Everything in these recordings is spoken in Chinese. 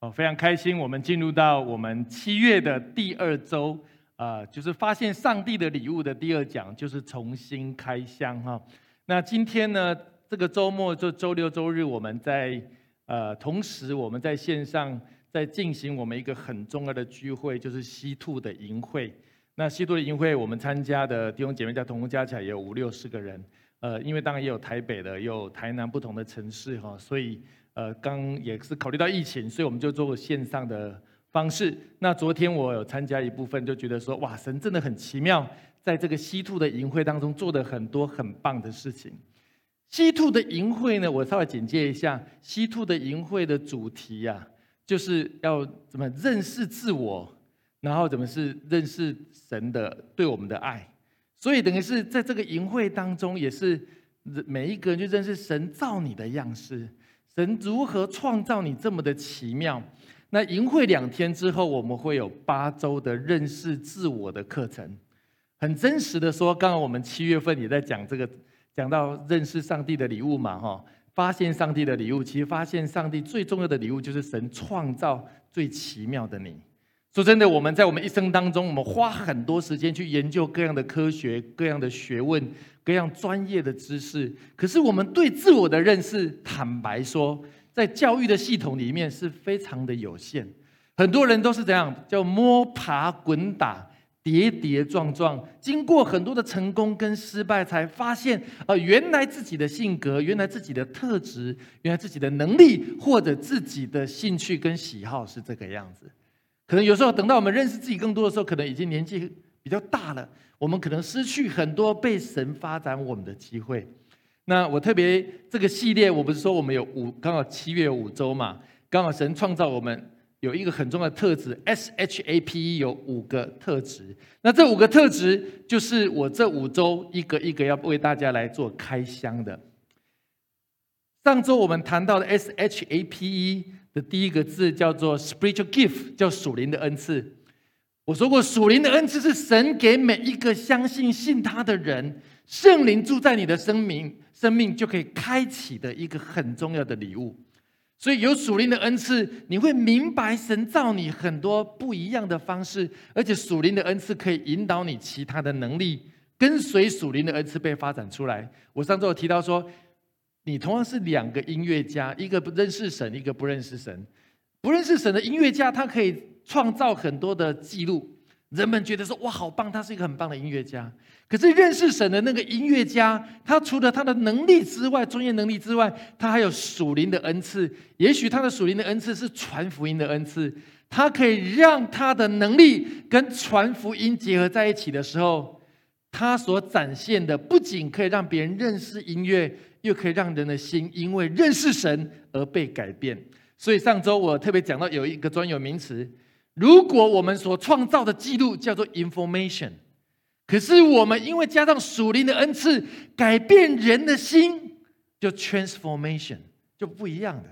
哦，非常开心，我们进入到我们七月的第二周，啊，就是发现上帝的礼物的第二讲，就是重新开箱哈。那今天呢，这个周末就周六周日，我们在呃，同时我们在线上在进行我们一个很重要的聚会，就是西兔的营会。那西兔的营会，我们参加的弟兄姐妹加同工加起来也有五六十个人，呃，因为当然也有台北的，也有台南不同的城市哈，所以。呃，刚也是考虑到疫情，所以我们就做线上的方式。那昨天我有参加一部分，就觉得说，哇，神真的很奇妙，在这个西兔的营会当中做的很多很棒的事情。西兔的营会呢，我稍微简介一下，西兔的营会的主题呀，就是要怎么认识自我，然后怎么是认识神的对我们的爱。所以等于是在这个营会当中，也是每一个人就认识神造你的样式。神如何创造你这么的奇妙？那淫会两天之后，我们会有八周的认识自我的课程。很真实的说，刚刚我们七月份也在讲这个，讲到认识上帝的礼物嘛，哈，发现上帝的礼物。其实发现上帝最重要的礼物，就是神创造最奇妙的你。说真的，我们在我们一生当中，我们花很多时间去研究各样的科学、各样的学问。各样专业的知识，可是我们对自我的认识，坦白说，在教育的系统里面是非常的有限。很多人都是怎样叫摸爬滚打、跌跌撞撞，经过很多的成功跟失败，才发现，呃，原来自己的性格，原来自己的特质，原来自己的能力，或者自己的兴趣跟喜好是这个样子。可能有时候等到我们认识自己更多的时候，可能已经年纪比较大了。我们可能失去很多被神发展我们的机会。那我特别这个系列，我不是说我们有五，刚好七月五周嘛，刚好神创造我们有一个很重要的特质，S H A P E 有五个特质。那这五个特质就是我这五周一个一个要为大家来做开箱的。上周我们谈到的 S H A P E 的第一个字叫做 Spiritual Gift，叫属灵的恩赐。我说过，属灵的恩赐是神给每一个相信信他的人，圣灵住在你的生命，生命就可以开启的一个很重要的礼物。所以有属灵的恩赐，你会明白神造你很多不一样的方式，而且属灵的恩赐可以引导你其他的能力，跟随属灵的恩赐被发展出来。我上周有提到说，你同样是两个音乐家，一个不认识神，一个不认识神。不认识神的音乐家，他可以。创造很多的记录，人们觉得说哇好棒，他是一个很棒的音乐家。可是认识神的那个音乐家，他除了他的能力之外，专业能力之外，他还有属灵的恩赐。也许他的属灵的恩赐是传福音的恩赐，他可以让他的能力跟传福音结合在一起的时候，他所展现的不仅可以让别人认识音乐，又可以让人的心因为认识神而被改变。所以上周我特别讲到有一个专有名词。如果我们所创造的记录叫做 information，可是我们因为加上属灵的恩赐，改变人的心，就 transformation 就不一样的。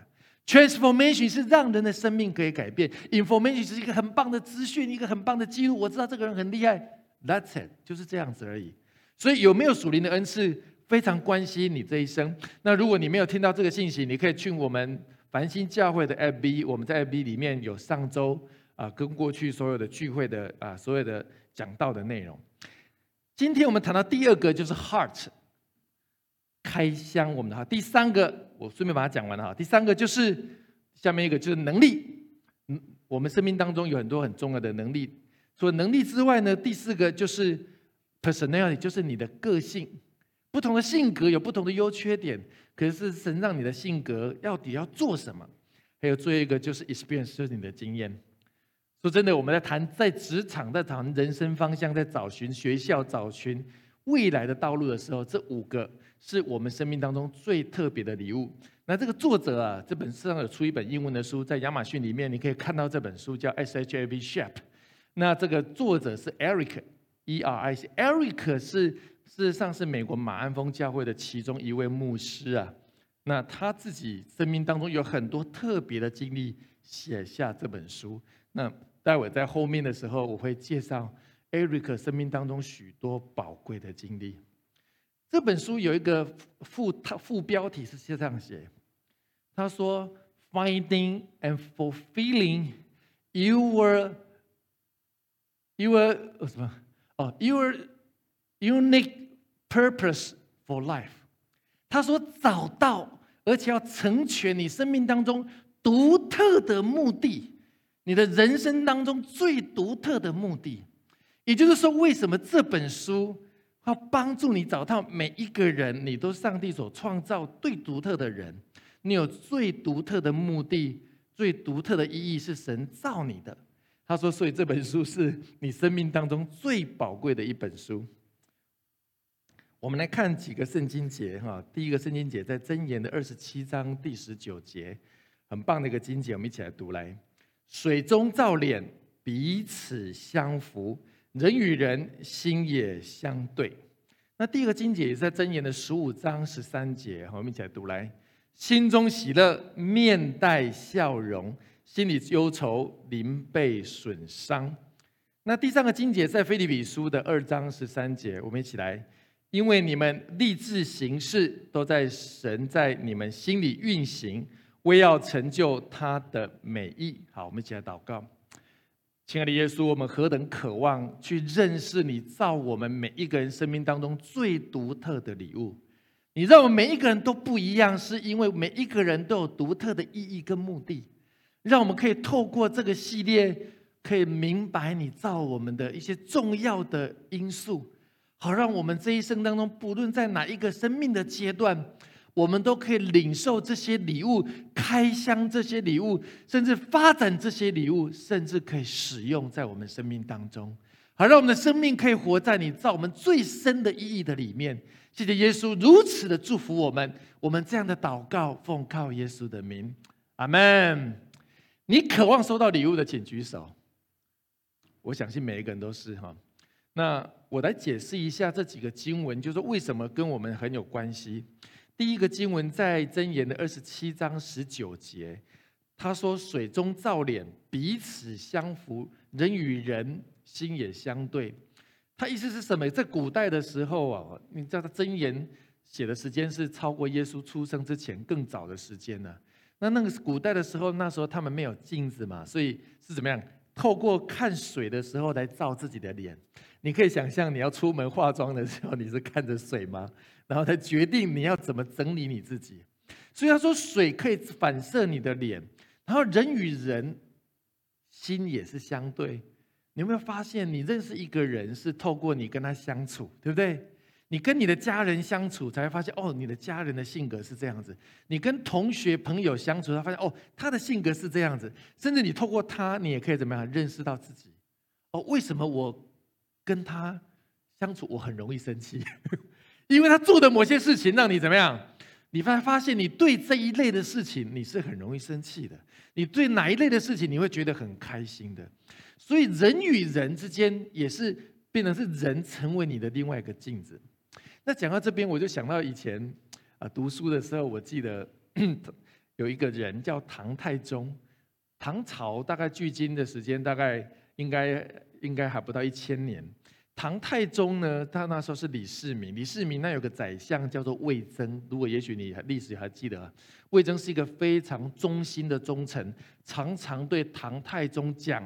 transformation 是让人的生命可以改变，information 是一个很棒的资讯，一个很棒的记录。我知道这个人很厉害，that's it，就是这样子而已。所以有没有属灵的恩赐，非常关心你这一生。那如果你没有听到这个信息，你可以去我们繁星教会的 FB，我们在 FB 里面有上周。啊，跟过去所有的聚会的啊，所有的讲到的内容，今天我们谈到第二个就是 heart 开箱，我们的哈，第三个我顺便把它讲完了哈，第三个就是下面一个就是能力，嗯，我们生命当中有很多很重要的能力，除了能力之外呢，第四个就是 personality，就是你的个性，不同的性格有不同的优缺点，可是神让你的性格到底要做什么？还有最后一个就是 experience，就是你的经验。说真的，我们在谈在职场，在谈人生方向，在找寻学校，找寻未来的道路的时候，这五个是我们生命当中最特别的礼物。那这个作者啊，这本书上有出一本英文的书，在亚马逊里面你可以看到这本书叫 S H A V Shap。那这个作者是 Eric E R I C，Eric 是事实上是美国马鞍峰教会的其中一位牧师啊。那他自己生命当中有很多特别的经历，写下这本书。那待会在后面的时候，我会介绍 Eric 生命当中许多宝贵的经历。这本书有一个副副标题是这样写。他说：“Finding and fulfilling your your 什么？哦，you were unique purpose for life。”他说：“找到，而且要成全你生命当中独特的目的，你的人生当中最独特的目的。也就是说，为什么这本书要帮助你找到每一个人，你都上帝所创造最独特的人？”你有最独特的目的，最独特的意义是神造你的。他说，所以这本书是你生命当中最宝贵的一本书。我们来看几个圣经节哈。第一个圣经节在箴言的二十七章第十九节，很棒的一个经节，我们一起来读来。水中照脸，彼此相符；人与人心也相对。那第二个经节也是在箴言的十五章十三节，我们一起来读来。心中喜乐，面带笑容；心里忧愁，灵被损伤。那第三个经节在菲利比书的二章十三节，我们一起来。因为你们立志行事，都在神在你们心里运行，为要成就他的美意。好，我们一起来祷告。亲爱的耶稣，我们何等渴望去认识你造我们每一个人生命当中最独特的礼物。你让我们每一个人都不一样，是因为每一个人都有独特的意义跟目的，让我们可以透过这个系列，可以明白你造我们的一些重要的因素，好让我们这一生当中，不论在哪一个生命的阶段，我们都可以领受这些礼物，开箱这些礼物，甚至发展这些礼物，甚至可以使用在我们生命当中，好让我们的生命可以活在你造我们最深的意义的里面。谢谢耶稣如此的祝福我们，我们这样的祷告奉靠耶稣的名，阿门。你渴望收到礼物的，请举手。我相信每一个人都是哈。那我来解释一下这几个经文，就是为什么跟我们很有关系。第一个经文在箴言的二十七章十九节，他说：“水中照脸，彼此相符；人与人心也相对。”他意思是什么？在古代的时候啊，你知道他箴言写的时间是超过耶稣出生之前更早的时间呢。那那个古代的时候，那时候他们没有镜子嘛，所以是怎么样？透过看水的时候来照自己的脸。你可以想象，你要出门化妆的时候，你是看着水吗？然后才决定你要怎么整理你自己。所以他说，水可以反射你的脸，然后人与人心也是相对。你有没有发现，你认识一个人是透过你跟他相处，对不对？你跟你的家人相处，才会发现哦，你的家人的性格是这样子。你跟同学朋友相处，才发现哦，他的性格是这样子。甚至你透过他，你也可以怎么样认识到自己？哦，为什么我跟他相处，我很容易生气？因为他做的某些事情让你怎么样？你发发现你对这一类的事情，你是很容易生气的。你对哪一类的事情，你会觉得很开心的？所以人与人之间也是变成是人成为你的另外一个镜子。那讲到这边，我就想到以前啊读书的时候，我记得 有一个人叫唐太宗。唐朝大概距今的时间大概应该应该还不到一千年。唐太宗呢，他那时候是李世民。李世民那有个宰相叫做魏征，如果也许你历史还记得，魏征是一个非常忠心的忠臣，常常对唐太宗讲。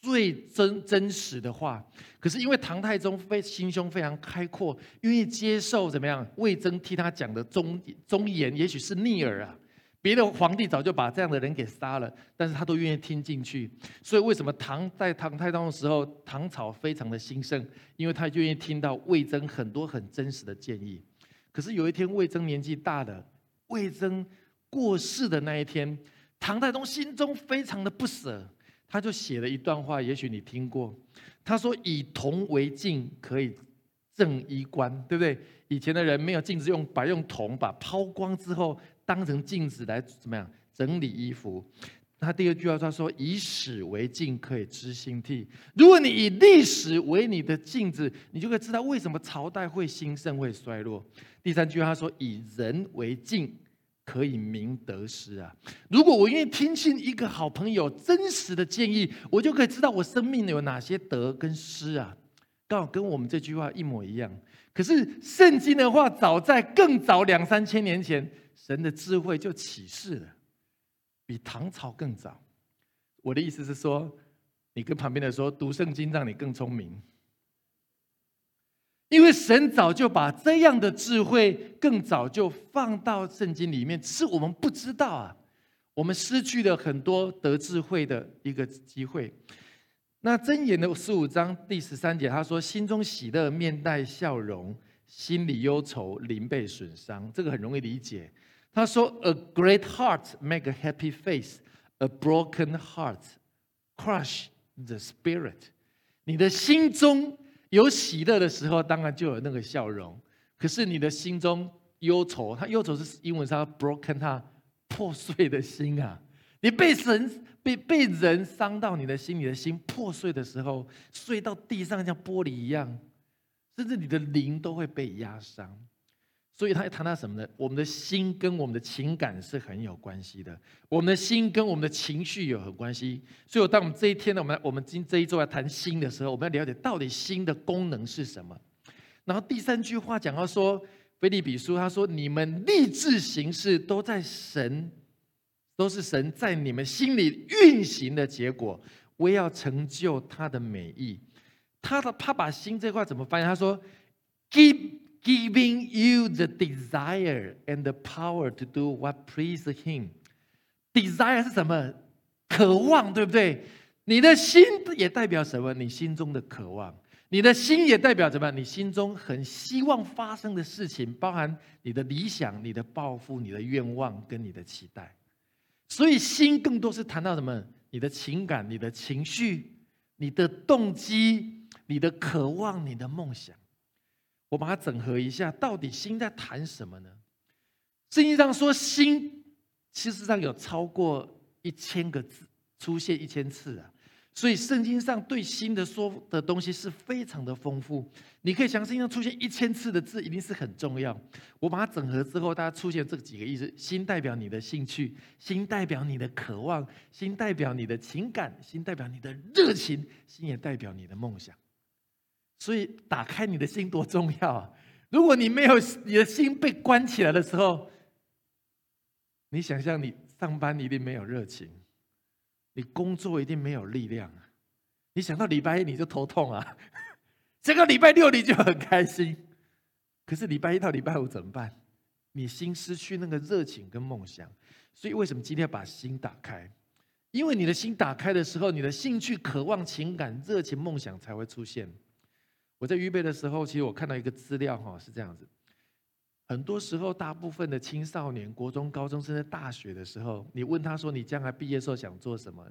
最真真实的话，可是因为唐太宗非心胸非常开阔，愿意接受怎么样？魏征替他讲的忠忠言，也许是逆耳啊。别的皇帝早就把这样的人给杀了，但是他都愿意听进去。所以为什么唐在唐太宗的时候，唐朝非常的兴盛？因为他愿意听到魏征很多很真实的建议。可是有一天魏征年纪大了，魏征过世的那一天，唐太宗心中非常的不舍。他就写了一段话，也许你听过。他说：“以铜为镜，可以正衣冠，对不对？以前的人没有镜子，用白用铜把抛光之后当成镜子来怎么样整理衣服。他第二句话他说：“以史为镜，可以知兴替。”如果你以历史为你的镜子，你就会知道为什么朝代会兴盛会衰落。第三句话他说：“以人为镜，可以明得失啊。”如果我愿意听信一个好朋友真实的建议，我就可以知道我生命有哪些得跟失啊。刚好跟我们这句话一模一样。可是圣经的话，早在更早两三千年前，神的智慧就启示了。比唐朝更早，我的意思是说，你跟旁边的说读圣经让你更聪明，因为神早就把这样的智慧更早就放到圣经里面，只是我们不知道啊，我们失去了很多得智慧的一个机会。那箴言的十五章第十三节，他说：“心中喜乐，面带笑容；心里忧愁，灵被损伤。”这个很容易理解。他说：“A great heart make a happy face, a broken heart crush the spirit。”你的心中有喜乐的时候，当然就有那个笑容。可是你的心中忧愁，他忧愁是英文上 broken，他破碎的心啊。你被神被被人伤到你的心，你的心破碎的时候，碎到地上像玻璃一样，甚至你的灵都会被压伤。所以他谈到什么呢？我们的心跟我们的情感是很有关系的，我们的心跟我们的情绪有很关系。所以，当我们这一天呢，我们我们今这一周来谈心的时候，我们要了解到底心的功能是什么。然后第三句话讲到说，菲利比书他说：“你们立志行事，都在神，都是神在你们心里运行的结果，为要成就他的美意。”他的他把心这块怎么翻译？他说：“Give。” Giving you the desire and the power to do what pleases Him. Desire 是什么？渴望，对不对？你的心也代表什么？你心中的渴望。你的心也代表什么？你心中很希望发生的事情，包含你的理想、你的抱负、你的愿望跟你的期待。所以，心更多是谈到什么？你的情感、你的情绪、你的动机、你的渴望、你的梦想。我把它整合一下，到底心在谈什么呢？圣经上说，心其实上有超过一千个字出现一千次啊，所以圣经上对心的说的东西是非常的丰富。你可以想，圣经上出现一千次的字，一定是很重要。我把它整合之后，大家出现这几个意思：心代表你的兴趣，心代表你的渴望，心代表你的情感，心代表你的热情，心也代表你的梦想。所以，打开你的心多重要啊！如果你没有你的心被关起来的时候，你想象你上班一定没有热情，你工作一定没有力量啊！你想到礼拜一你就头痛啊，这个礼拜六你就很开心，可是礼拜一到礼拜五怎么办？你心失去那个热情跟梦想。所以，为什么今天要把心打开？因为你的心打开的时候，你的兴趣、渴望、情感、热情、梦想才会出现。我在预备的时候，其实我看到一个资料哈，是这样子。很多时候，大部分的青少年、国中、高中，甚至大学的时候，你问他说：“你将来毕业时候想做什么？”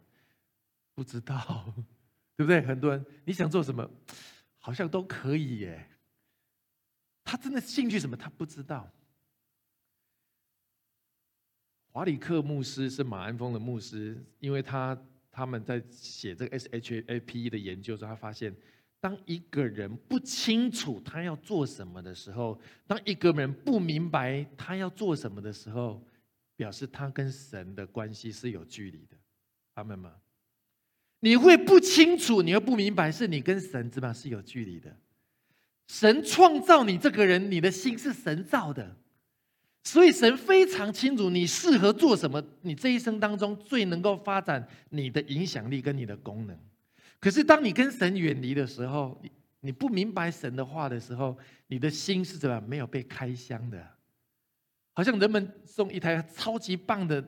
不知道，对不对？很多人你想做什么，好像都可以耶。他真的兴趣什么？他不知道。华里克牧师是马鞍峰的牧师，因为他他们在写这个 SHAP 的研究时候，他发现。当一个人不清楚他要做什么的时候，当一个人不明白他要做什么的时候，表示他跟神的关系是有距离的。阿门吗？你会不清楚，你会不明白，是你跟神怎么是有距离的。神创造你这个人，你的心是神造的，所以神非常清楚你适合做什么，你这一生当中最能够发展你的影响力跟你的功能。可是，当你跟神远离的时候，你你不明白神的话的时候，你的心是怎么没有被开箱的？好像人们送一台超级棒的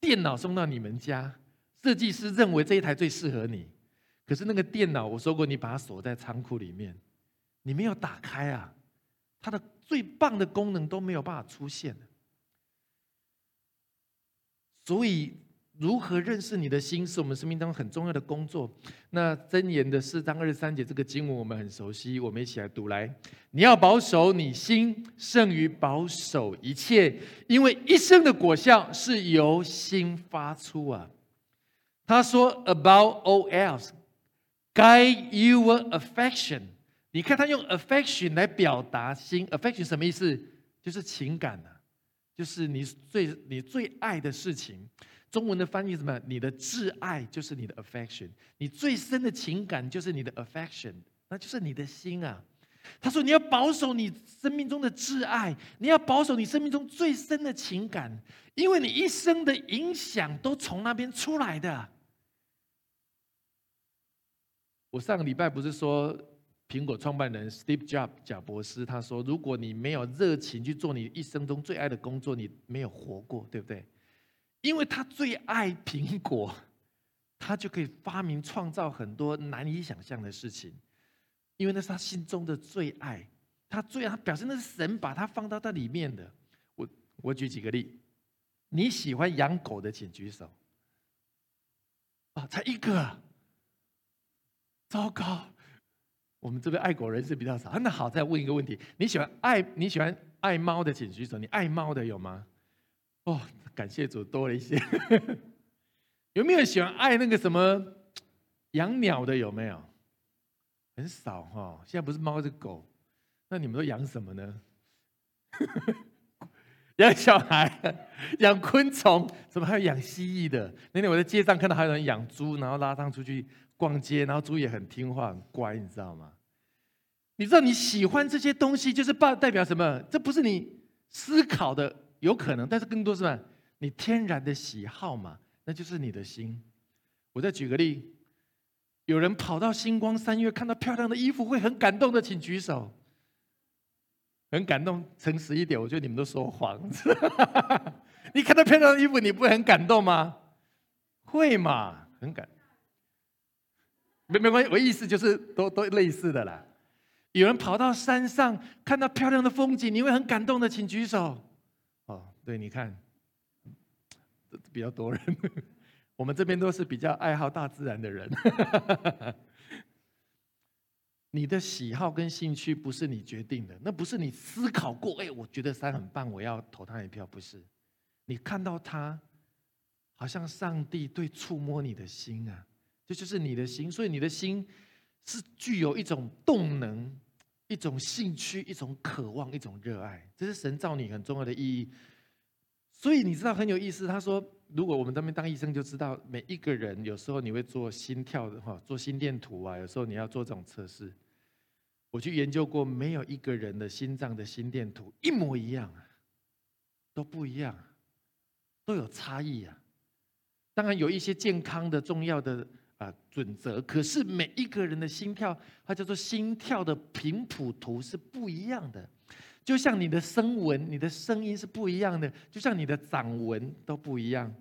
电脑送到你们家，设计师认为这一台最适合你，可是那个电脑，我说过，你把它锁在仓库里面，你没有打开啊，它的最棒的功能都没有办法出现。所以。如何认识你的心，是我们生命当中很重要的工作。那箴言的四章二十三节这个经文我们很熟悉，我们一起来读来。你要保守你心，胜于保守一切，因为一生的果效是由心发出啊。他说：“About all else, guide your affection。”你看他用 affection 来表达心，affection 什么意思？就是情感啊，就是你最你最爱的事情。中文的翻译什么？你的挚爱就是你的 affection，你最深的情感就是你的 affection，那就是你的心啊。他说你要保守你生命中的挚爱，你要保守你生命中最深的情感，因为你一生的影响都从那边出来的。我上个礼拜不是说苹果创办人 Steve Jobs 贾博士他说，如果你没有热情去做你一生中最爱的工作，你没有活过，对不对？因为他最爱苹果，他就可以发明创造很多难以想象的事情。因为那是他心中的最爱，他最爱，他表示那是神把他放到那里面的。我我举几个例，你喜欢养狗的请举手。啊，才一个，糟糕，我们这边爱狗人士比较少。那好，再问一个问题，你喜欢爱你喜欢爱猫的请举手，你爱猫的有吗？哦。感谢主多了一些，有没有喜欢爱那个什么养鸟的？有没有？很少哈。现在不是猫是狗，那你们都养什么呢？养小孩，养昆虫，怎么还有养蜥蜴的？那天我在街上看到还有人养猪，然后拉上出去逛街，然后猪也很听话、很乖，你知道吗？你知道你喜欢这些东西，就是代代表什么？这不是你思考的，有可能，但是更多是吧？你天然的喜好嘛，那就是你的心。我再举个例，有人跑到星光三月看到漂亮的衣服会很感动的，请举手。很感动，诚实一点，我觉得你们都说谎。你看到漂亮的衣服，你不会很感动吗？会嘛，很感。没没关系，我意思就是都都类似的啦。有人跑到山上看到漂亮的风景，你会很感动的，请举手。对，你看。比较多人，我们这边都是比较爱好大自然的人。你的喜好跟兴趣不是你决定的，那不是你思考过。哎，我觉得山很棒，我要投他一票。不是，你看到他，好像上帝对触摸你的心啊，这就是你的心。所以你的心是具有一种动能、一种兴趣、一种渴望、一种热爱，这是神造你很重要的意义。所以你知道很有意思，他说。如果我们这边当医生，就知道每一个人有时候你会做心跳的哈，做心电图啊，有时候你要做这种测试。我去研究过，没有一个人的心脏的心电图一模一样，都不一样，都有差异啊。当然有一些健康的重要的啊准则，可是每一个人的心跳，它叫做心跳的频谱图是不一样的。就像你的声纹、你的声音是不一样的，就像你的掌纹都不一样。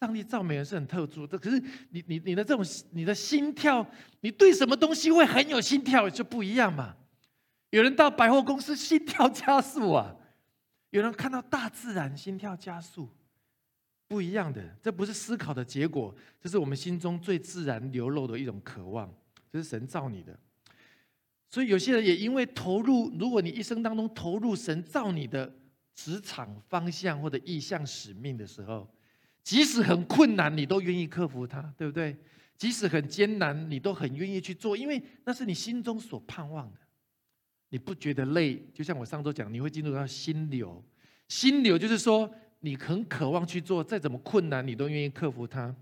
上帝造美人是很特殊的，可是你你你的这种你的心跳，你对什么东西会很有心跳就不一样嘛。有人到百货公司心跳加速啊，有人看到大自然心跳加速，不一样的。这不是思考的结果，这是我们心中最自然流露的一种渴望，这是神造你的。所以有些人也因为投入，如果你一生当中投入神造你的职场方向或者意向使命的时候。即使很困难，你都愿意克服它，对不对？即使很艰难，你都很愿意去做，因为那是你心中所盼望的。你不觉得累？就像我上周讲，你会进入到心流。心流就是说，你很渴望去做，再怎么困难，你都愿意克服它。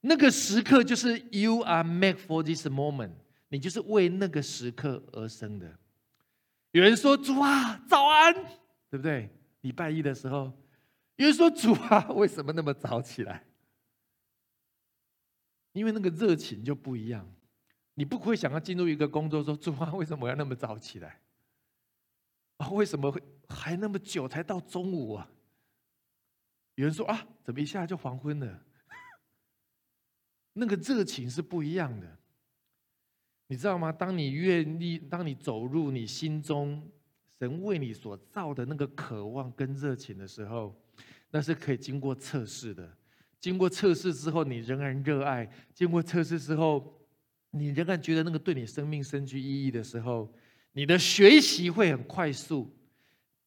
那个时刻就是 You are made for this moment，你就是为那个时刻而生的。有人说：“主啊，早安，对不对？”礼拜一的时候。有人说：“主啊，为什么那么早起来？因为那个热情就不一样。你不会想要进入一个工作，说主啊，为什么我要那么早起来？啊，为什么会还那么久才到中午啊？”有人说：“啊，怎么一下就黄昏了？” 那个热情是不一样的，你知道吗？当你愿意，当你走入你心中神为你所造的那个渴望跟热情的时候。那是可以经过测试的，经过测试之后，你仍然热爱；经过测试之后，你仍然觉得那个对你生命深具意义的时候，你的学习会很快速，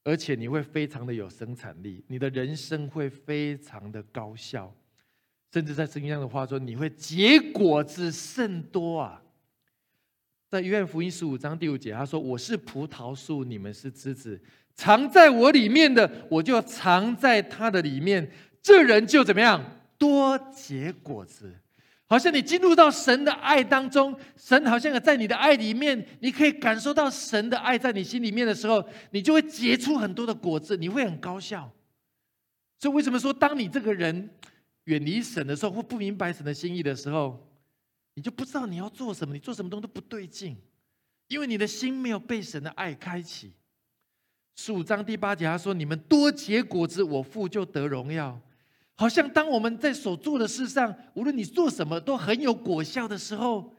而且你会非常的有生产力，你的人生会非常的高效，甚至在圣经上的话说，你会结果子甚多啊！在约翰福音十五章第五节，他说：“我是葡萄树，你们是枝子，藏在我里面的，我就藏在他的里面。这人就怎么样？多结果子，好像你进入到神的爱当中，神好像在你的爱里面，你可以感受到神的爱在你心里面的时候，你就会结出很多的果子，你会很高效。所以，为什么说当你这个人远离神的时候，或不明白神的心意的时候？”你就不知道你要做什么，你做什么东西都不对劲，因为你的心没有被神的爱开启。十五章第八节他说：“你们多结果子，我父就得荣耀。”好像当我们在所做的事上，无论你做什么都很有果效的时候，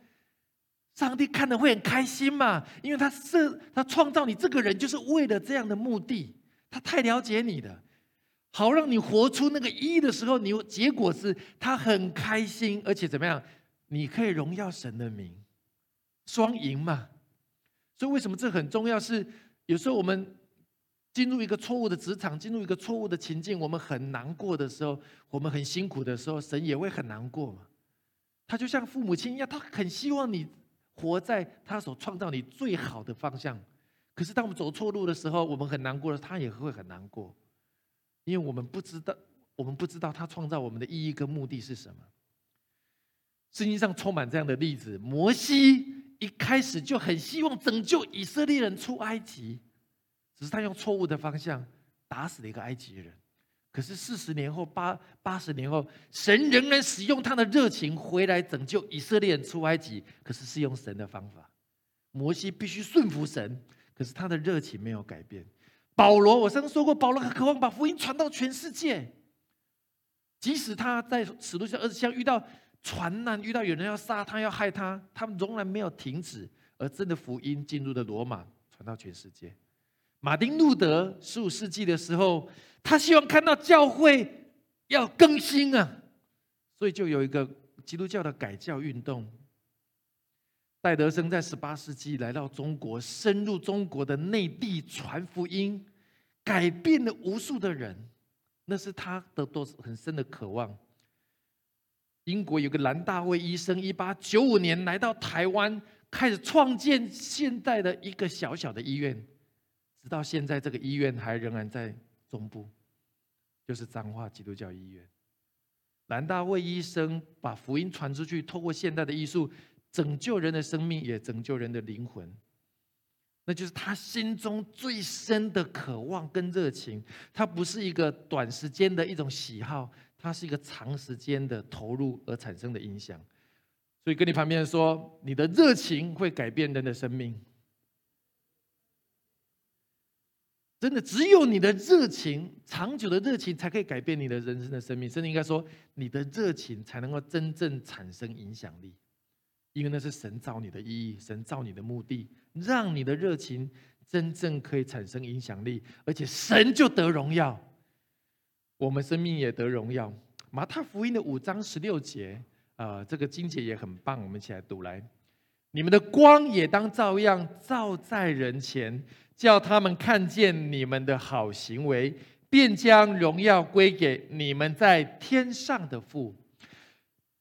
上帝看的会很开心嘛？因为他是他创造你这个人，就是为了这样的目的。他太了解你了，好让你活出那个一的时候，你结果是他很开心，而且怎么样？你可以荣耀神的名，双赢嘛？所以为什么这很重要？是有时候我们进入一个错误的职场，进入一个错误的情境，我们很难过的时候，我们很辛苦的时候，神也会很难过嘛。他就像父母亲一样，他很希望你活在他所创造你最好的方向。可是当我们走错路的时候，我们很难过了，他也会很难过，因为我们不知道，我们不知道他创造我们的意义跟目的是什么。圣经上充满这样的例子。摩西一开始就很希望拯救以色列人出埃及，只是他用错误的方向打死了一个埃及人。可是四十年后、八八十年后，神仍然使用他的热情回来拯救以色列人出埃及。可是是用神的方法，摩西必须顺服神。可是他的热情没有改变。保罗，我曾说过，保罗很渴望把福音传到全世界，即使他在使徒行二十章遇到。传难遇到有人要杀他要害他，他们仍然没有停止，而真的福音进入了罗马，传到全世界。马丁路德十五世纪的时候，他希望看到教会要更新啊，所以就有一个基督教的改教运动。戴德生在十八世纪来到中国，深入中国的内地传福音，改变了无数的人，那是他的多很深的渴望。英国有个兰大卫医生，一八九五年来到台湾，开始创建现在的一个小小的医院，直到现在这个医院还仍然在中部，就是彰化基督教医院。兰大卫医生把福音传出去，透过现代的艺术拯救人的生命，也拯救人的灵魂。那就是他心中最深的渴望跟热情，他不是一个短时间的一种喜好。它是一个长时间的投入而产生的影响，所以跟你旁边说，你的热情会改变人的生命。真的，只有你的热情，长久的热情，才可以改变你的人生的生命。甚至应该说，你的热情才能够真正产生影响力，因为那是神造你的意义，神造你的目的，让你的热情真正可以产生影响力，而且神就得荣耀。我们生命也得荣耀。马太福音的五章十六节，啊，这个经节也很棒，我们一起来读来。你们的光也当照样照在人前，叫他们看见你们的好行为，便将荣耀归给你们在天上的父。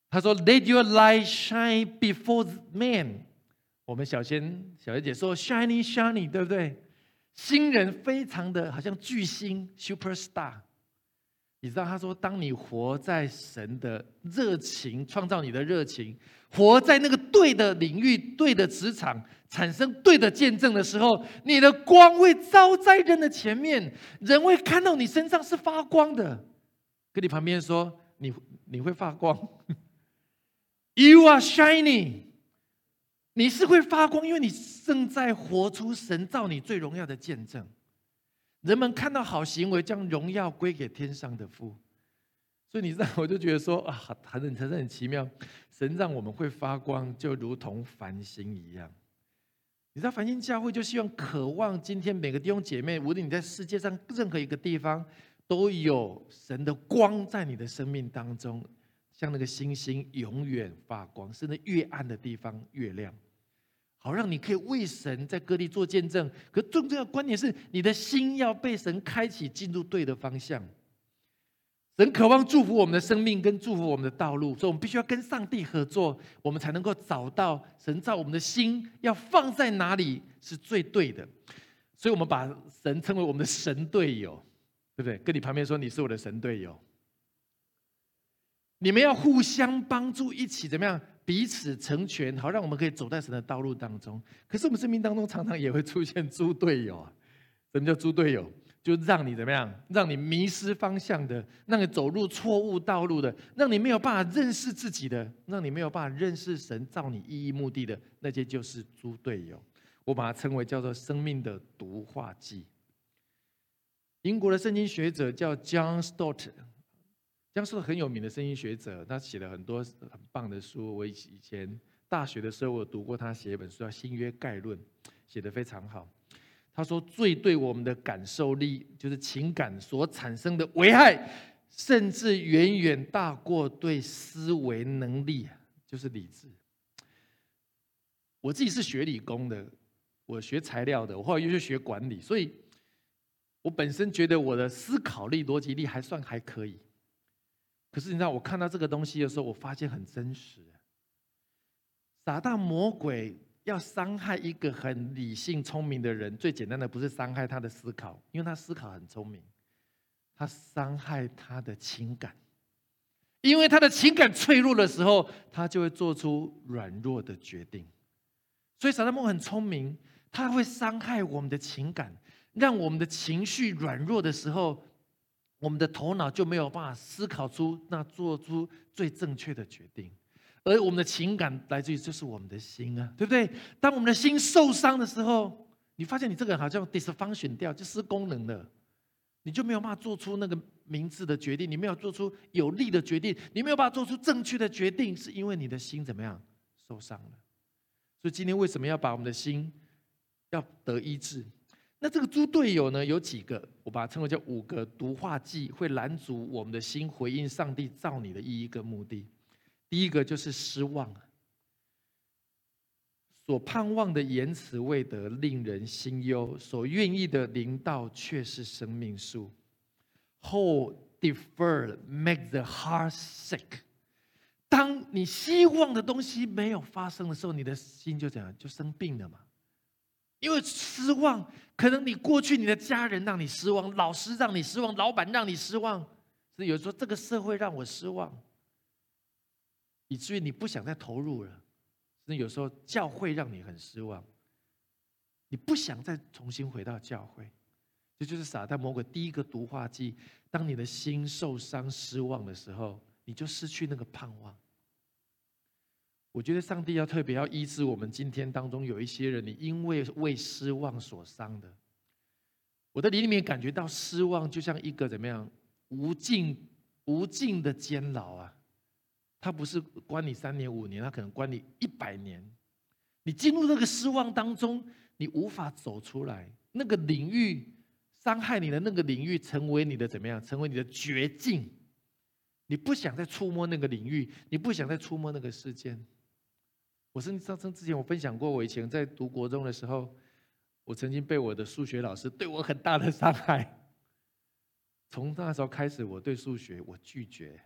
他说：“Let your light shine before men。”我们小仙小学姐说：“Shiny, shiny，对不对？新人非常的好像巨星，super star。”你知道他说，当你活在神的热情创造你的热情，活在那个对的领域、对的职场，产生对的见证的时候，你的光会照在人的前面，人会看到你身上是发光的。跟你旁边说，你你会发光，You are shining，你是会发光，因为你正在活出神造你最荣耀的见证。人们看到好行为，将荣耀归给天上的父。所以你知道，我就觉得说啊，很很很很奇妙。神让我们会发光，就如同繁星一样。你知道，繁星教会就希望渴望今天每个弟兄姐妹，无论你在世界上任何一个地方，都有神的光在你的生命当中，像那个星星永远发光，甚至越暗的地方越亮，好让你可以为神在各地做见证。可最重要的观点是，你的心要被神开启，进入对的方向。神渴望祝福我们的生命，跟祝福我们的道路，所以我们必须要跟上帝合作，我们才能够找到神造我们的心要放在哪里是最对的。所以，我们把神称为我们的神队友，对不对？跟你旁边说，你是我的神队友。你们要互相帮助，一起怎么样？彼此成全，好让我们可以走在神的道路当中。可是，我们生命当中常常也会出现猪队友啊！什么叫猪队友？就让你怎么样？让你迷失方向的，让你走入错误道路的，让你没有办法认识自己的，让你没有办法认识神造你意义目的的那些，就是猪队友。我把它称为叫做生命的毒化剂。英国的圣经学者叫 John Stott Stott，John Stott 很有名的声音学者，他写了很多很棒的书。我以以前大学的时候，我读过他写一本书叫《新约概论》，写的非常好。他说：“最对我们的感受力，就是情感所产生的危害，甚至远远大过对思维能力，就是理智。我自己是学理工的，我学材料的，我后来又去学管理，所以我本身觉得我的思考力、逻辑力还算还可以。可是你知道，我看到这个东西的时候，我发现很真实。撒旦魔鬼。”要伤害一个很理性聪明的人，最简单的不是伤害他的思考，因为他思考很聪明，他伤害他的情感，因为他的情感脆弱的时候，他就会做出软弱的决定。所以撒旦梦很聪明，他会伤害我们的情感，让我们的情绪软弱的时候，我们的头脑就没有办法思考出那做出最正确的决定。而我们的情感来自于就是我们的心啊，对不对？当我们的心受伤的时候，你发现你这个人好像 dysfunction 掉，就失功能了，你就没有办法做出那个明智的决定，你没有做出有利的决定，你没有办法做出正确的决定，是因为你的心怎么样受伤了？所以今天为什么要把我们的心要得医治？那这个猪队友呢？有几个？我把它称为叫五个毒化剂，会拦阻我们的心回应上帝造你的意义跟目的。第一个就是失望，所盼望的言辞未得，令人心忧；所愿意的灵道却是生命树。Hope deferred make the heart sick。当你希望的东西没有发生的时候，你的心就怎样？就生病了嘛。因为失望，可能你过去你的家人让你失望，老师让你失望，老板让你失望，所以有时候这个社会让我失望。以至于你不想再投入了，那有时候教会让你很失望，你不想再重新回到教会，这就是撒旦魔鬼第一个毒化剂。当你的心受伤、失望的时候，你就失去那个盼望。我觉得上帝要特别要医治我们今天当中有一些人，你因为为失望所伤的，我的里面感觉到失望就像一个怎么样无尽无尽的监牢啊。他不是关你三年五年，他可能关你一百年。你进入那个失望当中，你无法走出来。那个领域伤害你的那个领域，成为你的怎么样？成为你的绝境。你不想再触摸那个领域，你不想再触摸那个世界。我甚至上之前我分享过，我以前在读国中的时候，我曾经被我的数学老师对我很大的伤害。从那时候开始，我对数学我拒绝。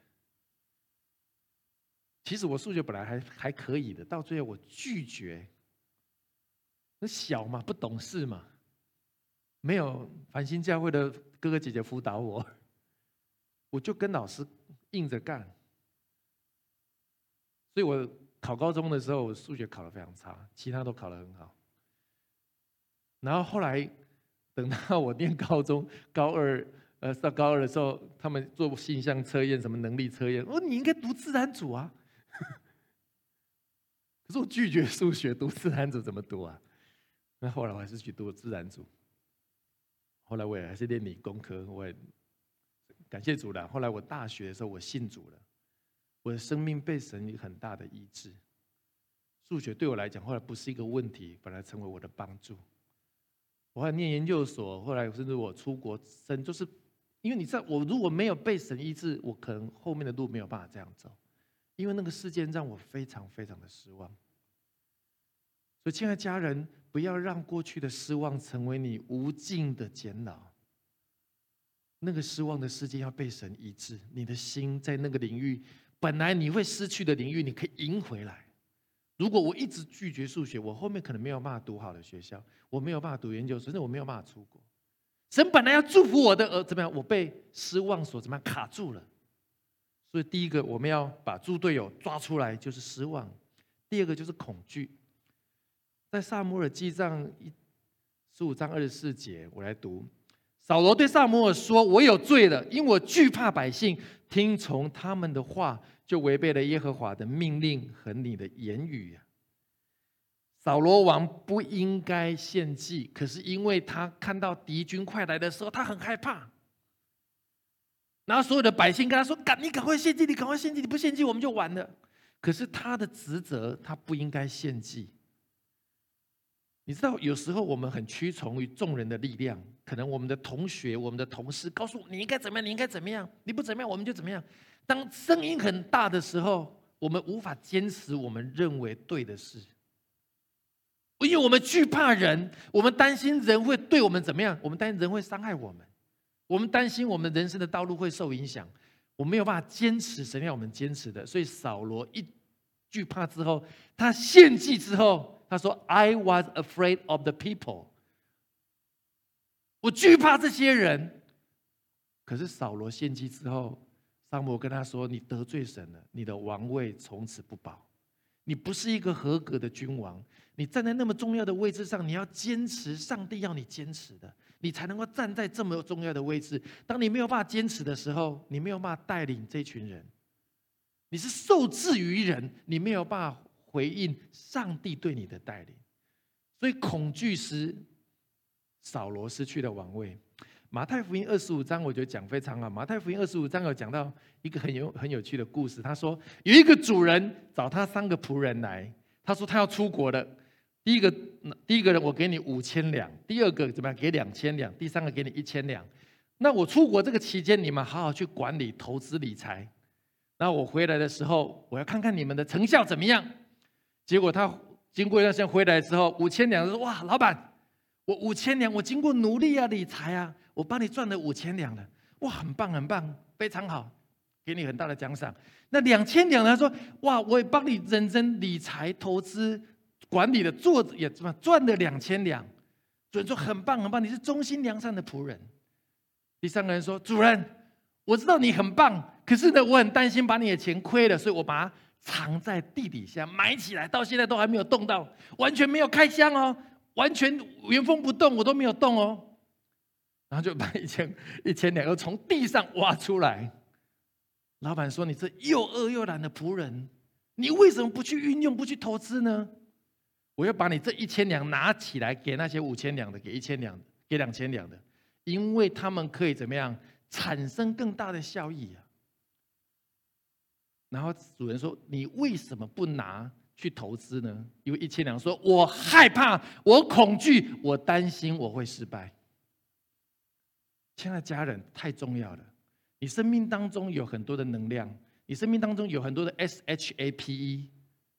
其实我数学本来还还可以的，到最后我拒绝。那小嘛，不懂事嘛，没有繁星教会的哥哥姐姐辅导我，我就跟老师硬着干。所以我考高中的时候，我数学考得非常差，其他都考得很好。然后后来等到我念高中 高二，呃，到高二的时候，他们做性向测验，什么能力测验，我说你应该读自然组啊。可是我拒绝数学，读自然组怎么读啊？那后来我还是去读自然组。后来我也还是练理工科，我也感谢主了。后来我大学的时候，我信主了，我的生命被神以很大的医治。数学对我来讲，后来不是一个问题，反而成为我的帮助。我还念研究所，后来甚至我出国，神就是因为你知道，我如果没有被神医治，我可能后面的路没有办法这样走，因为那个事件让我非常非常的失望。所以，亲爱的家人，不要让过去的失望成为你无尽的煎熬。那个失望的事件要被神医治，你的心在那个领域本来你会失去的领域，你可以赢回来。如果我一直拒绝数学，我后面可能没有办法读好的学校，我没有办法读研究生，甚至我没有办法出国。神本来要祝福我的，而怎么样？我被失望所怎么样卡住了？所以第一个我们要把猪队友抓出来，就是失望；第二个就是恐惧。在萨摩尔记上一十五章二十四节，我来读。扫罗对萨摩尔说：“我有罪了，因我惧怕百姓，听从他们的话，就违背了耶和华的命令和你的言语。”扫罗王不应该献祭，可是因为他看到敌军快来的时候，他很害怕。然后所有的百姓跟他说：“赶你赶快献祭，你赶快献祭，你不献祭我们就完了。”可是他的职责，他不应该献祭。你知道，有时候我们很屈从于众人的力量。可能我们的同学、我们的同事告诉你应该怎么样，你应该怎么样，你不怎么样，我们就怎么样。当声音很大的时候，我们无法坚持我们认为对的事，因为我们惧怕人，我们担心人会对我们怎么样，我们担心人会伤害我们，我们担心我们人生的道路会受影响，我没有办法坚持神要我们坚持的。所以扫罗一惧怕之后，他献祭之后，他说：“I was afraid of the people。”我惧怕这些人，可是扫罗献祭之后，萨摩跟他说：“你得罪神了，你的王位从此不保。你不是一个合格的君王，你站在那么重要的位置上，你要坚持上帝要你坚持的，你才能够站在这么重要的位置。当你没有办法坚持的时候，你没有办法带领这群人，你是受制于人，你没有办法回应上帝对你的带领。所以恐惧时。”扫罗失去了王位。马太福音二十五章，我觉得讲非常好。马太福音二十五章有讲到一个很有很有趣的故事。他说有一个主人找他三个仆人来，他说他要出国了。第一个第一个人我给你五千两，第二个怎么样给两千两，第三个给你一千两。那我出国这个期间，你们好好去管理投资理财。那我回来的时候，我要看看你们的成效怎么样。结果他经过一段时间回来之后，五千两说哇，老板。我五千两，我经过努力啊，理财啊，我帮你赚了五千两了，哇，很棒很棒，非常好，给你很大的奖赏。那两千两，他说，哇，我也帮你认真理财、投资、管理的做也怎么赚了两千两，主人说很棒很棒，你是忠心良善的仆人。第三个人说，主人，我知道你很棒，可是呢，我很担心把你的钱亏了，所以我把藏在地底下埋起来，到现在都还没有动到，完全没有开箱哦。完全原封不动，我都没有动哦，然后就把一千一千两个从地上挖出来。老板说：“你这又饿又懒的仆人，你为什么不去运用、不去投资呢？”我要把你这一千两拿起来给那些五千两的，给一千两、给两千两的，因为他们可以怎么样产生更大的效益啊？然后主人说：“你为什么不拿？”去投资呢？因为一千两说：“我害怕，我恐惧，我担心我会失败。”亲爱的家人，太重要了！你生命当中有很多的能量，你生命当中有很多的 S H A P E，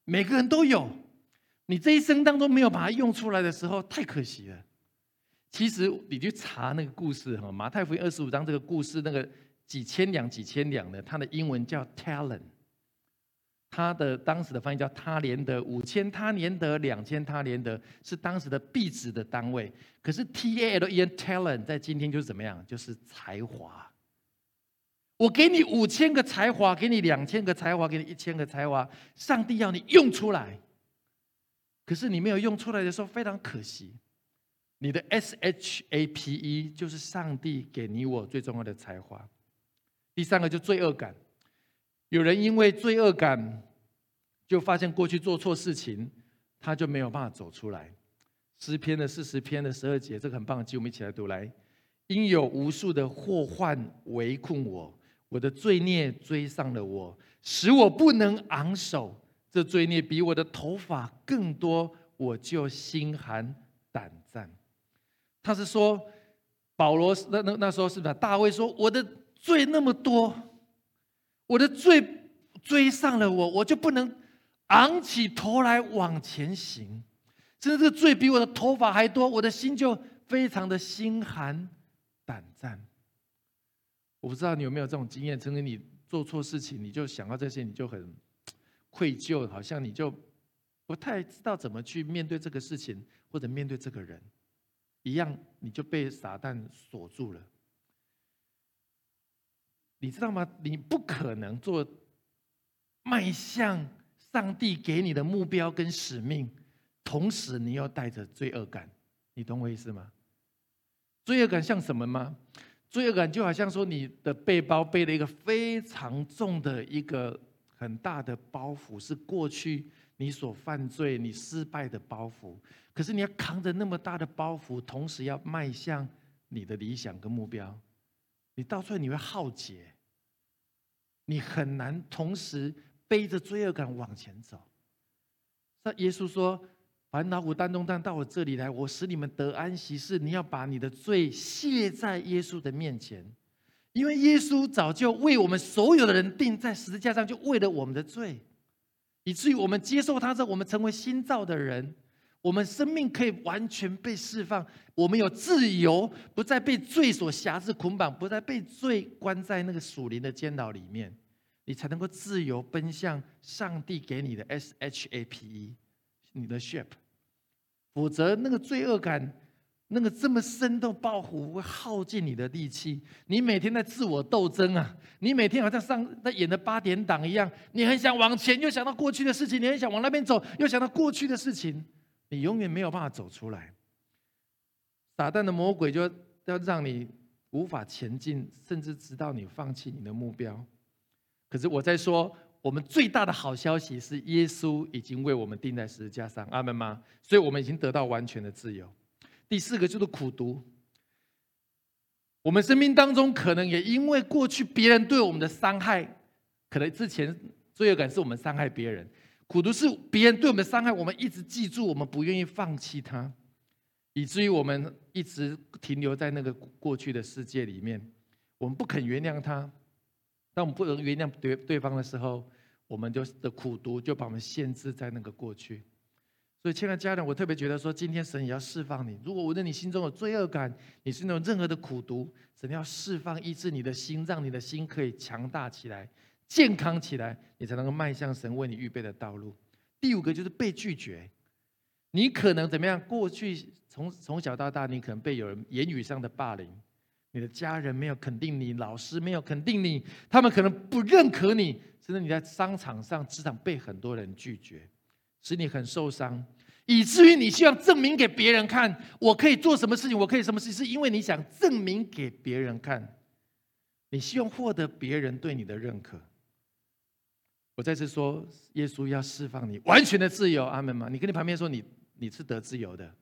每个人都有。你这一生当中没有把它用出来的时候，太可惜了。其实你去查那个故事哈，《马太福音》二十五章这个故事，那个几千两、几千两的，它的英文叫 talent。他的当时的翻译叫他连得五千他连得两千他连得是当时的币值的单位。可是 T A L E N talent 在今天就是怎么样？就是才华。我给你五千个才华，给你两千个才华，给你一千个才华，上帝要你用出来。可是你没有用出来的时候，非常可惜。你的 S H A P E 就是上帝给你我最重要的才华。第三个就罪恶感。有人因为罪恶感，就发现过去做错事情，他就没有办法走出来。诗篇的四十篇的十二节，这个很棒的经，我们一起来读来。因有无数的祸患围困我，我的罪孽追上了我，使我不能昂首。这罪孽比我的头发更多，我就心寒胆战。他是说，保罗那那那时候是吧？大卫说：“我的罪那么多，我的罪追上了我，我就不能昂起头来往前行。甚至这个罪比我的头发还多，我的心就非常的心寒胆战。”我不知道你有没有这种经验？曾经你做错事情，你就想到这些，你就很愧疚，好像你就不太知道怎么去面对这个事情，或者面对这个人。一样，你就被撒旦锁住了。你知道吗？你不可能做迈向上帝给你的目标跟使命，同时你又带着罪恶感。你懂我意思吗？罪恶感像什么吗？罪恶感就好像说，你的背包背了一个非常重的一个很大的包袱，是过去。你所犯罪、你失败的包袱，可是你要扛着那么大的包袱，同时要迈向你的理想跟目标，你到最后你会耗竭，你很难同时背着罪恶感往前走。那耶稣说：“烦恼苦担重担到我这里来，我使你们得安息。”是你要把你的罪卸在耶稣的面前，因为耶稣早就为我们所有的人钉在十字架上，就为了我们的罪。以至于我们接受他之后，我们成为新造的人，我们生命可以完全被释放，我们有自由，不再被罪所辖制捆绑，不再被罪关在那个属灵的监牢里面，你才能够自由奔向上帝给你的 S H A P E，你的 ship，否则那个罪恶感。那个这么生动爆虎会耗尽你的力气，你每天在自我斗争啊！你每天好像上在演的八点档一样，你很想往前，又想到过去的事情；你很想往那边走，又想到过去的事情，你永远没有办法走出来。撒旦的魔鬼就要让你无法前进，甚至直到你放弃你的目标。可是我在说，我们最大的好消息是，耶稣已经为我们钉在十字架上，阿门吗？所以我们已经得到完全的自由。第四个就是苦读。我们生命当中可能也因为过去别人对我们的伤害，可能之前罪恶感是我们伤害别人，苦读是别人对我们的伤害，我们一直记住，我们不愿意放弃他，以至于我们一直停留在那个过去的世界里面，我们不肯原谅他。当我们不能原谅对对方的时候，我们就的苦读就把我们限制在那个过去。所以，亲爱的家人，我特别觉得说，今天神也要释放你。如果无论你心中有罪恶感，你是那种任何的苦毒，神要释放医治你的心，让你的心可以强大起来、健康起来，你才能够迈向神为你预备的道路。第五个就是被拒绝。你可能怎么样？过去从从小到大，你可能被有人言语上的霸凌，你的家人没有肯定你，老师没有肯定你，他们可能不认可你，甚至你在商场上、职场被很多人拒绝。使你很受伤，以至于你希望证明给别人看，我可以做什么事情，我可以什么事，是因为你想证明给别人看，你希望获得别人对你的认可。我再次说，耶稣要释放你完全的自由，阿门吗？你跟你旁边说，你你是得自由的，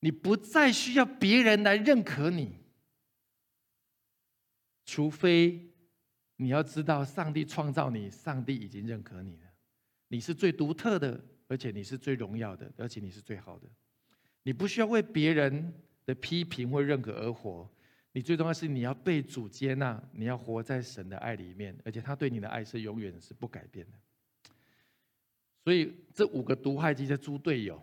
你不再需要别人来认可你，除非你要知道，上帝创造你，上帝已经认可你了。你是最独特的，而且你是最荣耀的，而且你是最好的。你不需要为别人的批评或认可而活。你最重要是你要被主接纳，你要活在神的爱里面，而且他对你的爱是永远是不改变的。所以这五个毒害机的猪队友，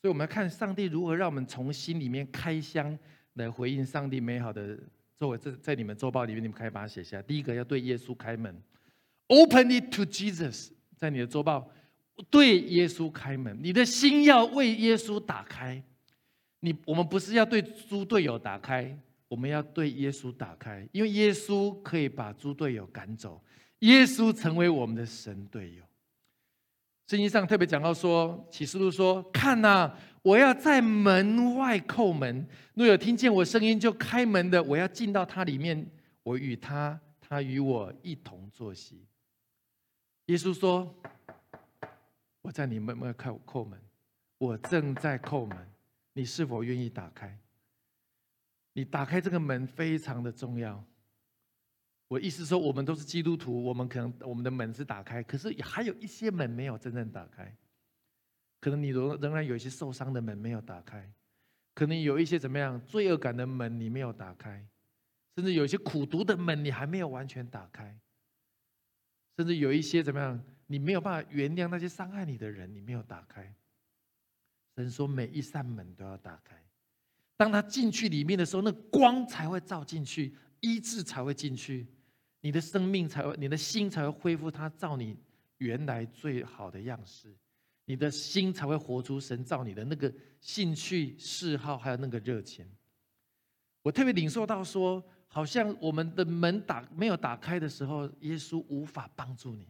所以我们要看上帝如何让我们从心里面开箱来回应上帝美好的作为。这在你们周报里面，你们可以把它写下。第一个要对耶稣开门，Open it to Jesus。在你的周报，对耶稣开门，你的心要为耶稣打开。你我们不是要对猪队友打开，我们要对耶稣打开，因为耶稣可以把猪队友赶走，耶稣成为我们的神队友。圣经上特别讲到说，启示录说：“看呐，我要在门外叩门，若有听见我声音就开门的，我要进到他里面，我与他，他与我一同坐席。”耶稣说：“我在你门外叩叩门，我正在叩门，你是否愿意打开？你打开这个门非常的重要。我意思说，我们都是基督徒，我们可能我们的门是打开，可是还有一些门没有真正打开。可能你仍仍然有一些受伤的门没有打开，可能有一些怎么样罪恶感的门你没有打开，甚至有一些苦毒的门你还没有完全打开，甚至有一些怎么样你没有办法原谅那些伤害你的人，你没有打开。神说每一扇门都要打开，当他进去里面的时候，那光才会照进去，医治才会进去，你的生命才会，你的心才会恢复，他照你原来最好的样式。你的心才会活出神造你的那个兴趣嗜好，还有那个热情。我特别领受到说，好像我们的门打没有打开的时候，耶稣无法帮助你。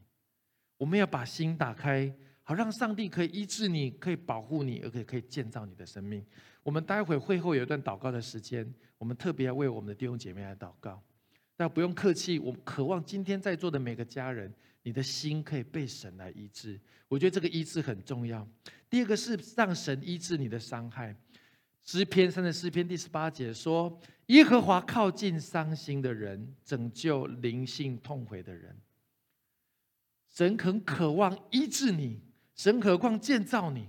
我们要把心打开，好让上帝可以医治你，可以保护你，而且可以建造你的生命。我们待会会后有一段祷告的时间，我们特别要为我们的弟兄姐妹来祷告。但不用客气，我渴望今天在座的每个家人。你的心可以被神来医治，我觉得这个医治很重要。第二个是让神医治你的伤害。诗篇三十诗篇第十八节说：“耶和华靠近伤心的人，拯救灵性痛悔的人。”神很渴望医治你，神何况建造你。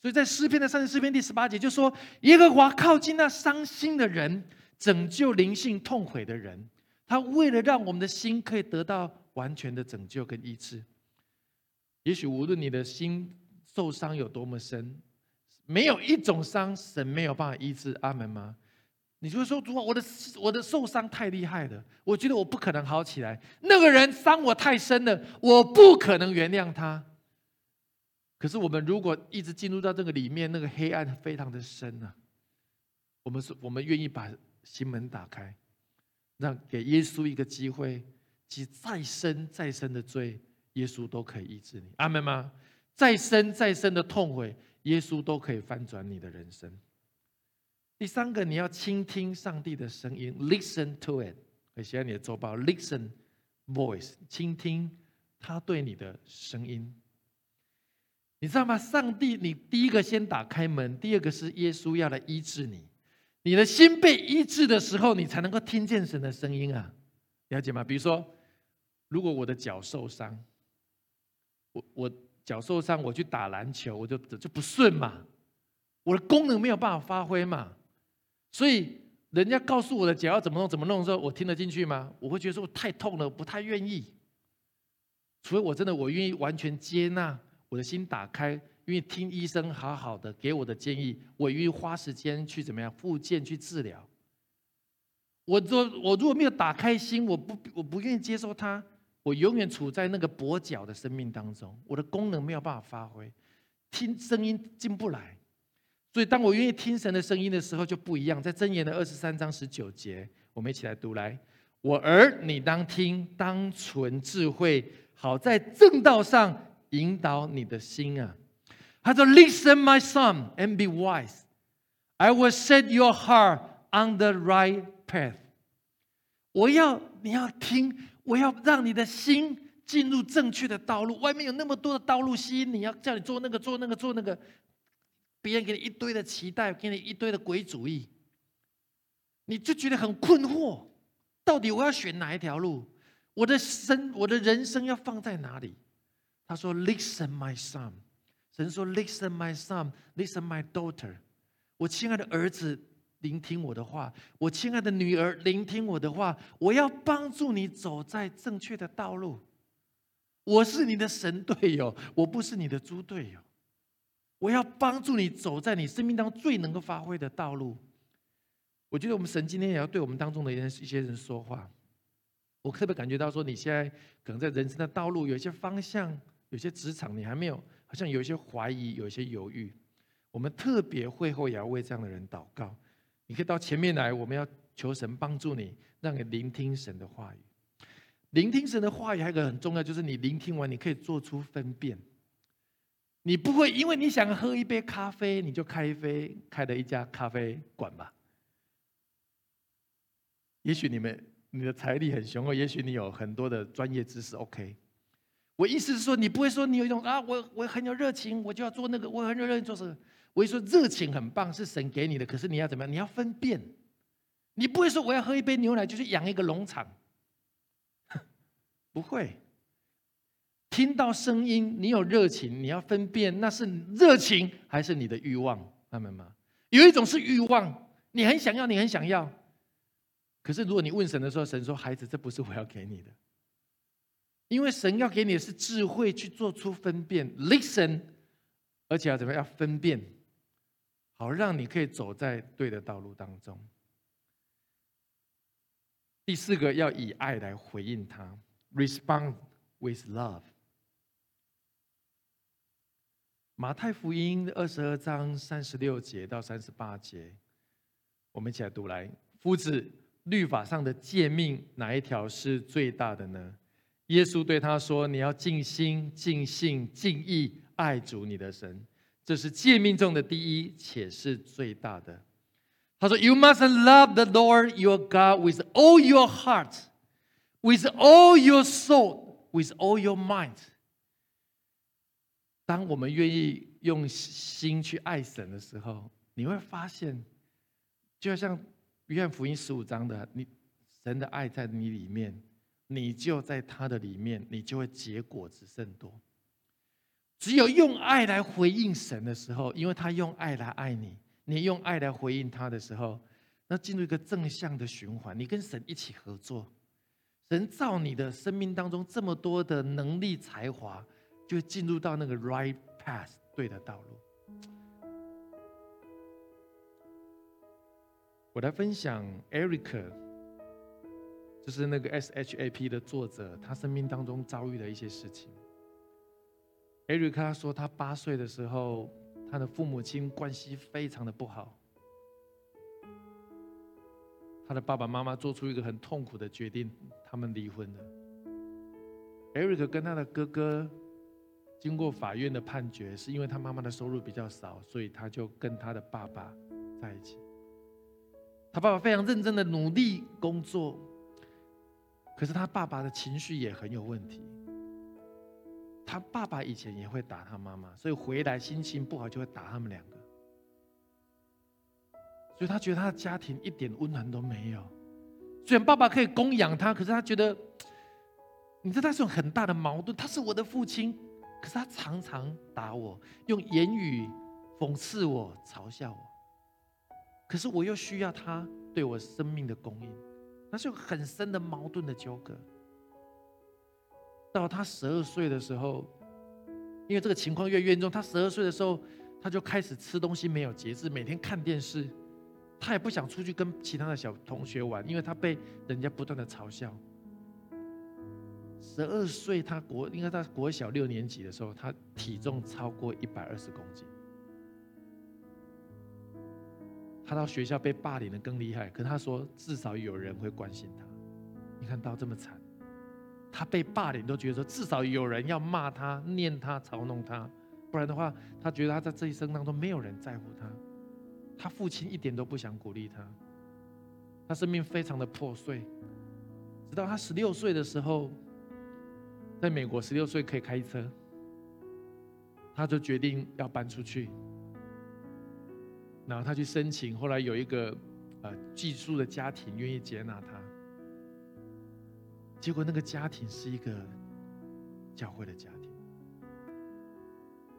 所以在诗篇的三十四篇第十八节就说：“耶和华靠近那伤心的人，拯救灵性痛悔的人。”他为了让我们的心可以得到。完全的拯救跟医治，也许无论你的心受伤有多么深，没有一种伤神没有办法医治。阿门吗？你就会说，主啊，我的我的受伤太厉害了，我觉得我不可能好起来。那个人伤我太深了，我不可能原谅他。可是我们如果一直进入到这个里面，那个黑暗非常的深啊。我们是，我们愿意把心门打开，让给耶稣一个机会。即再深再深的罪，耶稣都可以医治你，阿门吗？再深再深的痛悔，耶稣都可以翻转你的人生。第三个，你要倾听上帝的声音，listen to it。我写在你的周报，listen voice，倾听他对你的声音。你知道吗？上帝，你第一个先打开门，第二个是耶稣要来医治你。你的心被医治的时候，你才能够听见神的声音啊，了解吗？比如说。如果我的脚受伤，我我脚受伤，我去打篮球，我就就不顺嘛，我的功能没有办法发挥嘛，所以人家告诉我的脚要怎么弄怎么弄的时候，我听得进去吗？我会觉得说我太痛了，不太愿意。除非我真的我愿意完全接纳，我的心打开，愿意听医生好好的给我的建议，我愿意花时间去怎么样复健去治疗。我若我如果没有打开心，我不我不愿意接受它。我永远处在那个跛脚的生命当中，我的功能没有办法发挥，听声音进不来。所以，当我愿意听神的声音的时候，就不一样。在箴言的二十三章十九节，我们一起来读来：我儿，你当听，当存智慧，好在正道上引导你的心啊。他说：“Listen, my son, and be wise. I will set your heart on the right path。”我要你要听。我要让你的心进入正确的道路。外面有那么多的道路吸引你，要叫你做那个做那个做那个，别人给你一堆的期待，给你一堆的鬼主意，你就觉得很困惑。到底我要选哪一条路？我的生，我的人生要放在哪里？他说：“Listen, my son。”神说：“Listen, my son. Listen, my daughter。”我亲爱的儿子。聆听我的话，我亲爱的女儿，聆听我的话。我要帮助你走在正确的道路。我是你的神队友，我不是你的猪队友。我要帮助你走在你生命当中最能够发挥的道路。我觉得我们神今天也要对我们当中的人一些人说话。我特别感觉到说，你现在可能在人生的道路有一些方向，有些职场你还没有，好像有一些怀疑，有一些犹豫。我们特别会后也要为这样的人祷告。你可以到前面来，我们要求神帮助你，让你聆听神的话语。聆听神的话语还有一个很重要，就是你聆听完，你可以做出分辨。你不会因为你想喝一杯咖啡，你就开飞开了一家咖啡馆吧？也许你们你的财力很雄厚，也许你有很多的专业知识。OK，我意思是说，你不会说你有一种啊，我我很有热情，我就要做那个，我很有热情做这个。我会说热情很棒，是神给你的。可是你要怎么样？你要分辨。你不会说我要喝一杯牛奶，就去养一个农场。不会。听到声音，你有热情，你要分辨那是热情还是你的欲望，明白吗？有一种是欲望，你很想要，你很想要。可是如果你问神的时候，神说：“孩子，这不是我要给你的，因为神要给你的是智慧去做出分辨，listen，而且要怎么样分辨，好让你可以走在对的道路当中。”第四个要以爱来回应他，respond with love。马太福音二十二章三十六节到三十八节，我们一起来读来。夫子，律法上的诫命哪一条是最大的呢？耶稣对他说：“你要尽心、尽性、尽意爱主你的神，这是诫命中的第一，且是最大的。”他说：“You must love the Lord your God with all your heart, with all your soul, with all your mind。”当我们愿意用心去爱神的时候，你会发现，就像约翰福音十五章的，你神的爱在你里面，你就在他的里面，你就会结果子甚多。只有用爱来回应神的时候，因为他用爱来爱你，你用爱来回应他的时候，那进入一个正向的循环，你跟神一起合作，神造你的生命当中这么多的能力才华。就进入到那个 right path 对的道路。我来分享 Eric，就是那个 SHAP 的作者，他生命当中遭遇的一些事情。Eric 他说，他八岁的时候，他的父母亲关系非常的不好，他的爸爸妈妈做出一个很痛苦的决定，他们离婚了。Eric 跟他的哥哥。经过法院的判决，是因为他妈妈的收入比较少，所以他就跟他的爸爸在一起。他爸爸非常认真的努力工作，可是他爸爸的情绪也很有问题。他爸爸以前也会打他妈妈，所以回来心情不好就会打他们两个。所以他觉得他的家庭一点温暖都没有。虽然爸爸可以供养他，可是他觉得，你知道他，是种很大的矛盾。他是我的父亲。可是他常常打我，用言语讽刺我、嘲笑我。可是我又需要他对我生命的供应，那是有很深的矛盾的纠葛。到他十二岁的时候，因为这个情况越严重，他十二岁的时候，他就开始吃东西没有节制，每天看电视，他也不想出去跟其他的小同学玩，因为他被人家不断的嘲笑。十二岁，他国应该在国小六年级的时候，他体重超过一百二十公斤。他到学校被霸凌的更厉害，可他说至少有人会关心他。你看到这么惨，他被霸凌都觉得说至少有人要骂他、念他、嘲弄他，不然的话，他觉得他在这一生当中没有人在乎他。他父亲一点都不想鼓励他，他生命非常的破碎。直到他十六岁的时候。在美国，十六岁可以开车，他就决定要搬出去。然后他去申请，后来有一个呃寄宿的家庭愿意接纳他。结果那个家庭是一个教会的家庭，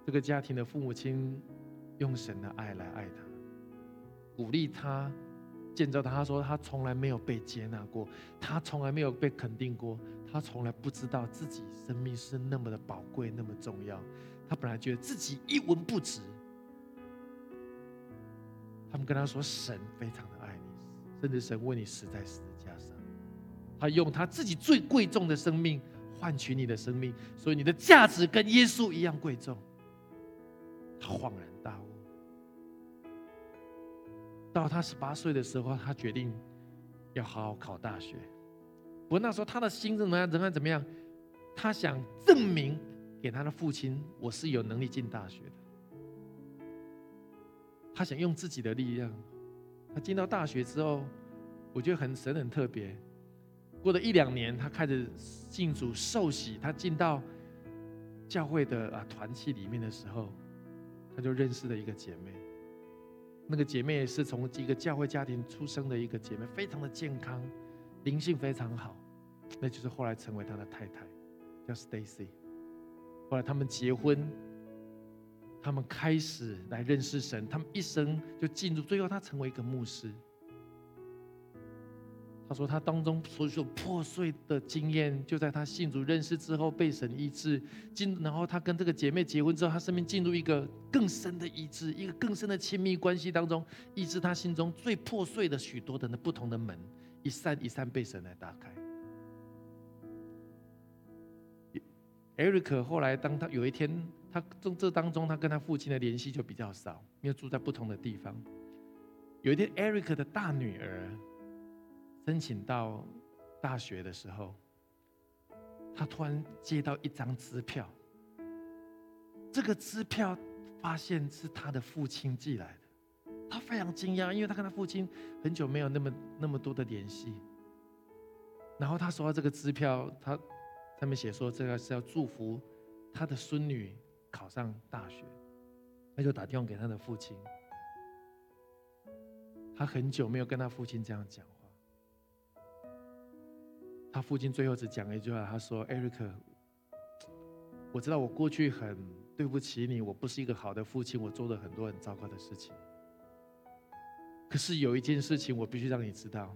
这个家庭的父母亲用神的爱来爱他，鼓励他。见着他，他说他从来没有被接纳过，他从来没有被肯定过，他从来不知道自己生命是那么的宝贵，那么重要。他本来觉得自己一文不值。他们跟他说，神非常的爱你，甚至神为你死在十字架上，他用他自己最贵重的生命换取你的生命，所以你的价值跟耶稣一样贵重。他恍然大悟。到他十八岁的时候，他决定要好好考大学。不过那时候他的心怎么样？怎么样？怎么样？他想证明给他的父亲，我是有能力进大学的。他想用自己的力量。他进到大学之后，我觉得很神很特别。过了一两年，他开始进主受洗。他进到教会的啊团契里面的时候，他就认识了一个姐妹。那个姐妹也是从一个教会家庭出生的一个姐妹，非常的健康，灵性非常好，那就是后来成为他的太太，叫 Stacy。后来他们结婚，他们开始来认识神，他们一生就进入，最后他成为一个牧师。他说，他当中所有破碎的经验，就在他信主认识之后被神医治。进，然后他跟这个姐妹结婚之后，他生命进入一个更深的医治，一个更深的亲密关系当中，医治他心中最破碎的许多的那不同的门，一扇一扇被神来打开。Eric 后来，当他有一天，他这这当中，他跟他父亲的联系就比较少，因为住在不同的地方。有一天，Eric 的大女儿。申请到大学的时候，他突然接到一张支票。这个支票发现是他的父亲寄来的，他非常惊讶，因为他跟他父亲很久没有那么那么多的联系。然后他收到这个支票，他上面写说这个是要祝福他的孙女考上大学，他就打电话给他的父亲。他很久没有跟他父亲这样讲话。他父亲最后只讲了一句话，他说：“艾瑞克，我知道我过去很对不起你，我不是一个好的父亲，我做了很多很糟糕的事情。可是有一件事情我必须让你知道，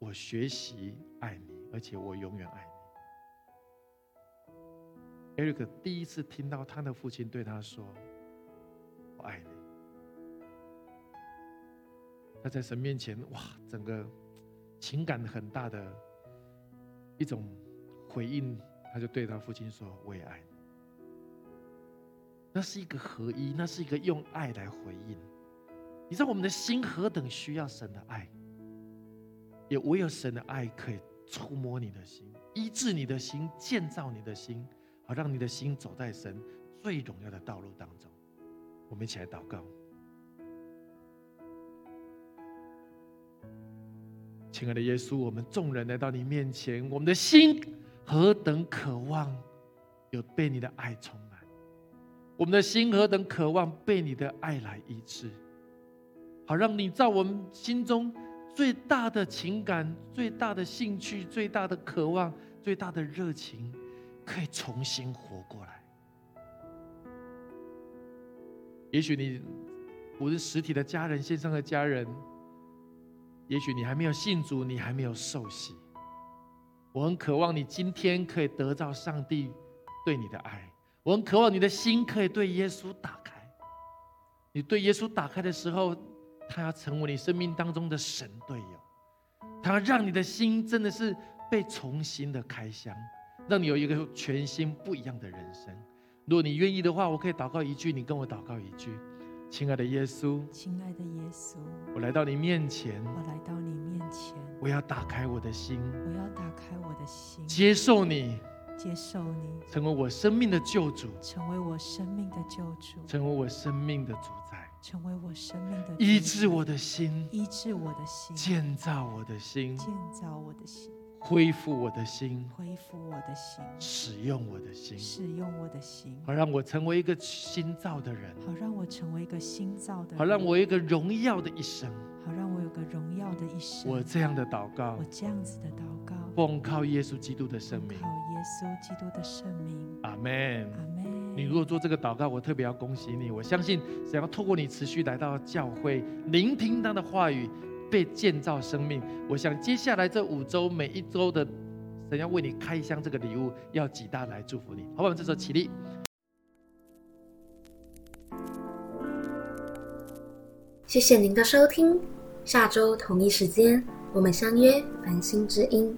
我学习爱你，而且我永远爱你。”艾瑞克第一次听到他的父亲对他说：“我爱你。”他在神面前，哇，整个。情感很大的一种回应，他就对他父亲说：“我也爱你。”那是一个合一，那是一个用爱来回应。你知道我们的心何等需要神的爱，也唯有神的爱可以触摸你的心，医治你的心，建造你的心，好让你的心走在神最荣耀的道路当中。我们一起来祷告。亲爱的耶稣，我们众人来到你面前，我们的心何等渴望有被你的爱充满，我们的心何等渴望被你的爱来医治，好让你在我们心中最大的情感、最大的兴趣、最大的渴望、最大的热情，可以重新活过来。也许你不是实体的家人，线上的家人。也许你还没有信主，你还没有受洗。我很渴望你今天可以得到上帝对你的爱。我很渴望你的心可以对耶稣打开。你对耶稣打开的时候，他要成为你生命当中的神队友。他要让你的心真的是被重新的开箱，让你有一个全新不一样的人生。如果你愿意的话，我可以祷告一句，你跟我祷告一句。亲爱的耶稣，亲爱的耶稣，我来到你面前，我来到你面前，我要打开我的心，我要打开我的心，接受你，接受你，成为我生命的救主，成为我生命的救主，成为我生命的主宰，成为我生命的医治我的心，医治我的心，建造我的心，建造我的心。恢复我的心，恢复我的心，使用我的心，使用我的心，好让我成为一个新造的人，好让我成为一个新造的人，好让我一个荣耀的一生，好让我有个荣耀的一生。我这样的祷告，我这样子的祷告，奉靠耶稣基督的生命，靠耶稣基督的生命。阿门，阿门。你如果做这个祷告，我特别要恭喜你。我相信，想要透过你持续来到教会，聆听他的话语。被建造生命，我想接下来这五周每一周的神要为你开箱这个礼物，要几大来祝福你。好，我们这时候起立。谢谢您的收听，下周同一时间我们相约繁星之音。